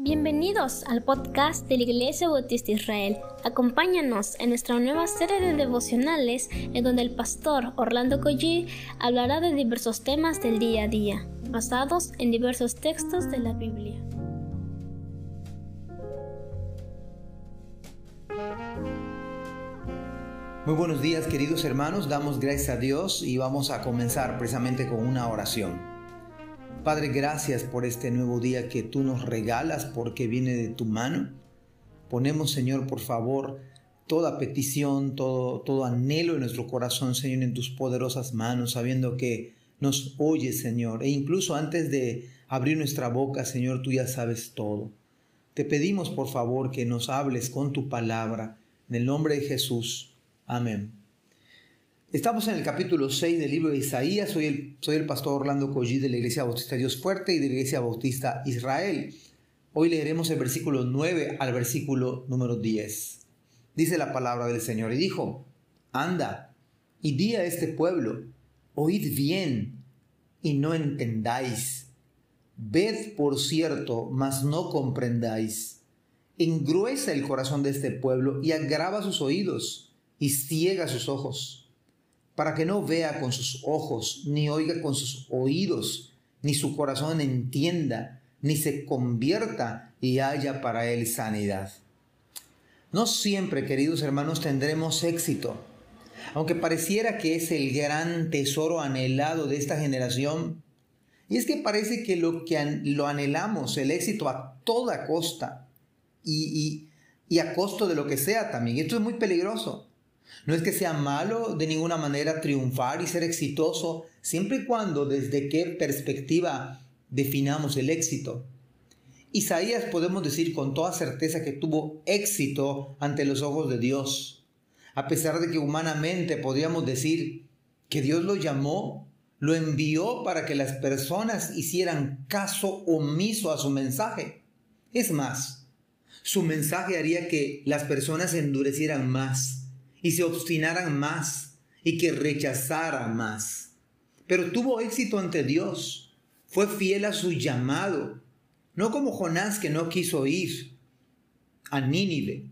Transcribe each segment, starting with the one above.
Bienvenidos al podcast de la Iglesia Bautista Israel. Acompáñanos en nuestra nueva serie de devocionales en donde el pastor Orlando Collie hablará de diversos temas del día a día, basados en diversos textos de la Biblia. Muy buenos días queridos hermanos, damos gracias a Dios y vamos a comenzar precisamente con una oración. Padre, gracias por este nuevo día que tú nos regalas porque viene de tu mano. Ponemos, Señor, por favor, toda petición, todo, todo anhelo en nuestro corazón, Señor, en tus poderosas manos, sabiendo que nos oyes, Señor. E incluso antes de abrir nuestra boca, Señor, tú ya sabes todo. Te pedimos, por favor, que nos hables con tu palabra. En el nombre de Jesús. Amén. Estamos en el capítulo 6 del libro de Isaías. Soy el, soy el pastor Orlando Collí de la Iglesia Bautista Dios Fuerte y de la Iglesia Bautista Israel. Hoy leeremos el versículo 9 al versículo número 10. Dice la palabra del Señor y dijo, Anda y di a este pueblo, oíd bien y no entendáis. Ved por cierto, mas no comprendáis. Engruesa el corazón de este pueblo y agrava sus oídos y ciega sus ojos para que no vea con sus ojos, ni oiga con sus oídos, ni su corazón entienda, ni se convierta y haya para él sanidad. No siempre, queridos hermanos, tendremos éxito. Aunque pareciera que es el gran tesoro anhelado de esta generación, y es que parece que lo que lo anhelamos, el éxito a toda costa y, y, a costo de lo que sea también. Esto es muy peligroso. No es que sea malo de ninguna manera triunfar y ser exitoso, siempre y cuando desde qué perspectiva definamos el éxito. Isaías podemos decir con toda certeza que tuvo éxito ante los ojos de Dios, a pesar de que humanamente podríamos decir que Dios lo llamó, lo envió para que las personas hicieran caso omiso a su mensaje. Es más, su mensaje haría que las personas endurecieran más y se obstinaran más y que rechazaran más. Pero tuvo éxito ante Dios, fue fiel a su llamado, no como Jonás que no quiso ir a Nínive.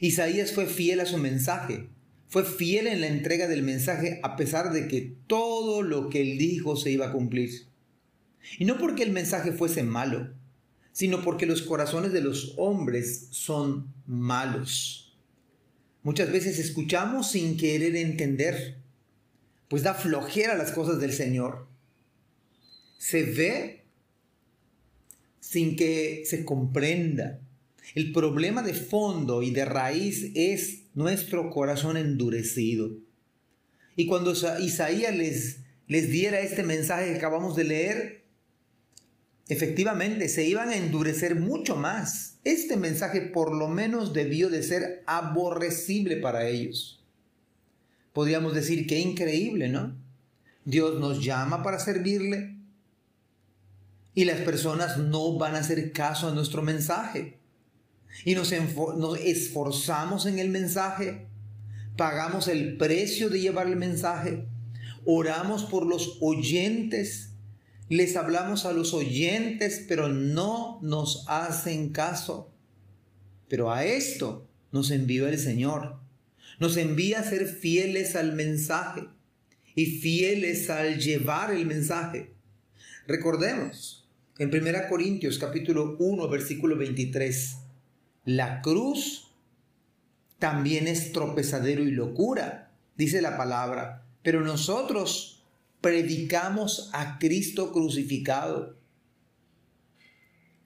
Isaías fue fiel a su mensaje, fue fiel en la entrega del mensaje a pesar de que todo lo que él dijo se iba a cumplir. Y no porque el mensaje fuese malo, sino porque los corazones de los hombres son malos. Muchas veces escuchamos sin querer entender, pues da flojera las cosas del Señor. Se ve sin que se comprenda. El problema de fondo y de raíz es nuestro corazón endurecido. Y cuando Isaías les, les diera este mensaje que acabamos de leer, efectivamente se iban a endurecer mucho más. Este mensaje por lo menos debió de ser aborrecible para ellos. Podríamos decir que increíble, ¿no? Dios nos llama para servirle y las personas no van a hacer caso a nuestro mensaje. Y nos, nos esforzamos en el mensaje, pagamos el precio de llevar el mensaje, oramos por los oyentes les hablamos a los oyentes, pero no nos hacen caso. Pero a esto nos envió el Señor. Nos envía a ser fieles al mensaje y fieles al llevar el mensaje. Recordemos, en 1 Corintios capítulo 1, versículo 23, la cruz también es tropezadero y locura, dice la palabra, pero nosotros predicamos a Cristo crucificado.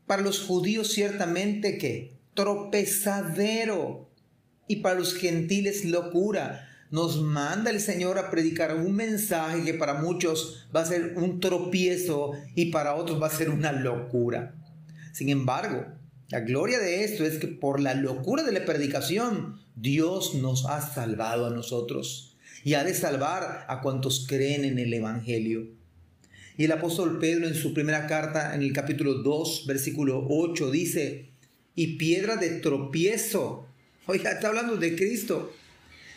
Para los judíos ciertamente que tropezadero y para los gentiles locura. Nos manda el Señor a predicar un mensaje que para muchos va a ser un tropiezo y para otros va a ser una locura. Sin embargo, la gloria de esto es que por la locura de la predicación, Dios nos ha salvado a nosotros y ha de salvar a cuantos creen en el Evangelio. Y el apóstol Pedro en su primera carta, en el capítulo 2, versículo 8, dice, y piedra de tropiezo. Oiga, está hablando de Cristo,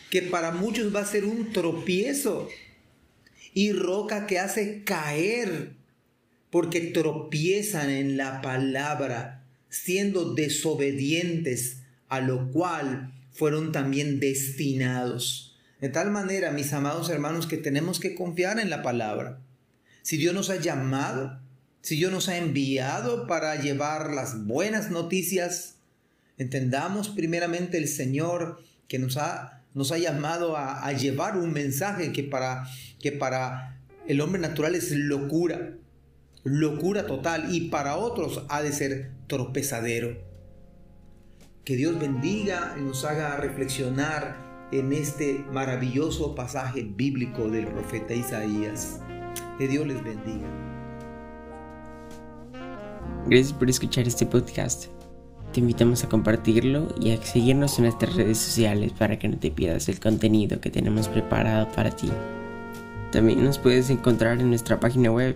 que para muchos va a ser un tropiezo y roca que hace caer, porque tropiezan en la palabra siendo desobedientes, a lo cual fueron también destinados. De tal manera, mis amados hermanos, que tenemos que confiar en la palabra. Si Dios nos ha llamado, si Dios nos ha enviado para llevar las buenas noticias, entendamos primeramente el Señor que nos ha, nos ha llamado a, a llevar un mensaje que para, que para el hombre natural es locura, locura total y para otros ha de ser tropezadero. Que Dios bendiga y nos haga reflexionar en este maravilloso pasaje bíblico del profeta Isaías. Que Dios les bendiga. Gracias por escuchar este podcast. Te invitamos a compartirlo y a seguirnos en nuestras redes sociales para que no te pierdas el contenido que tenemos preparado para ti. También nos puedes encontrar en nuestra página web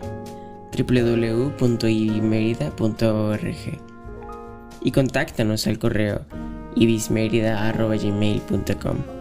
www.ibismerida.org y contáctanos al correo ibismerida.gmail.com.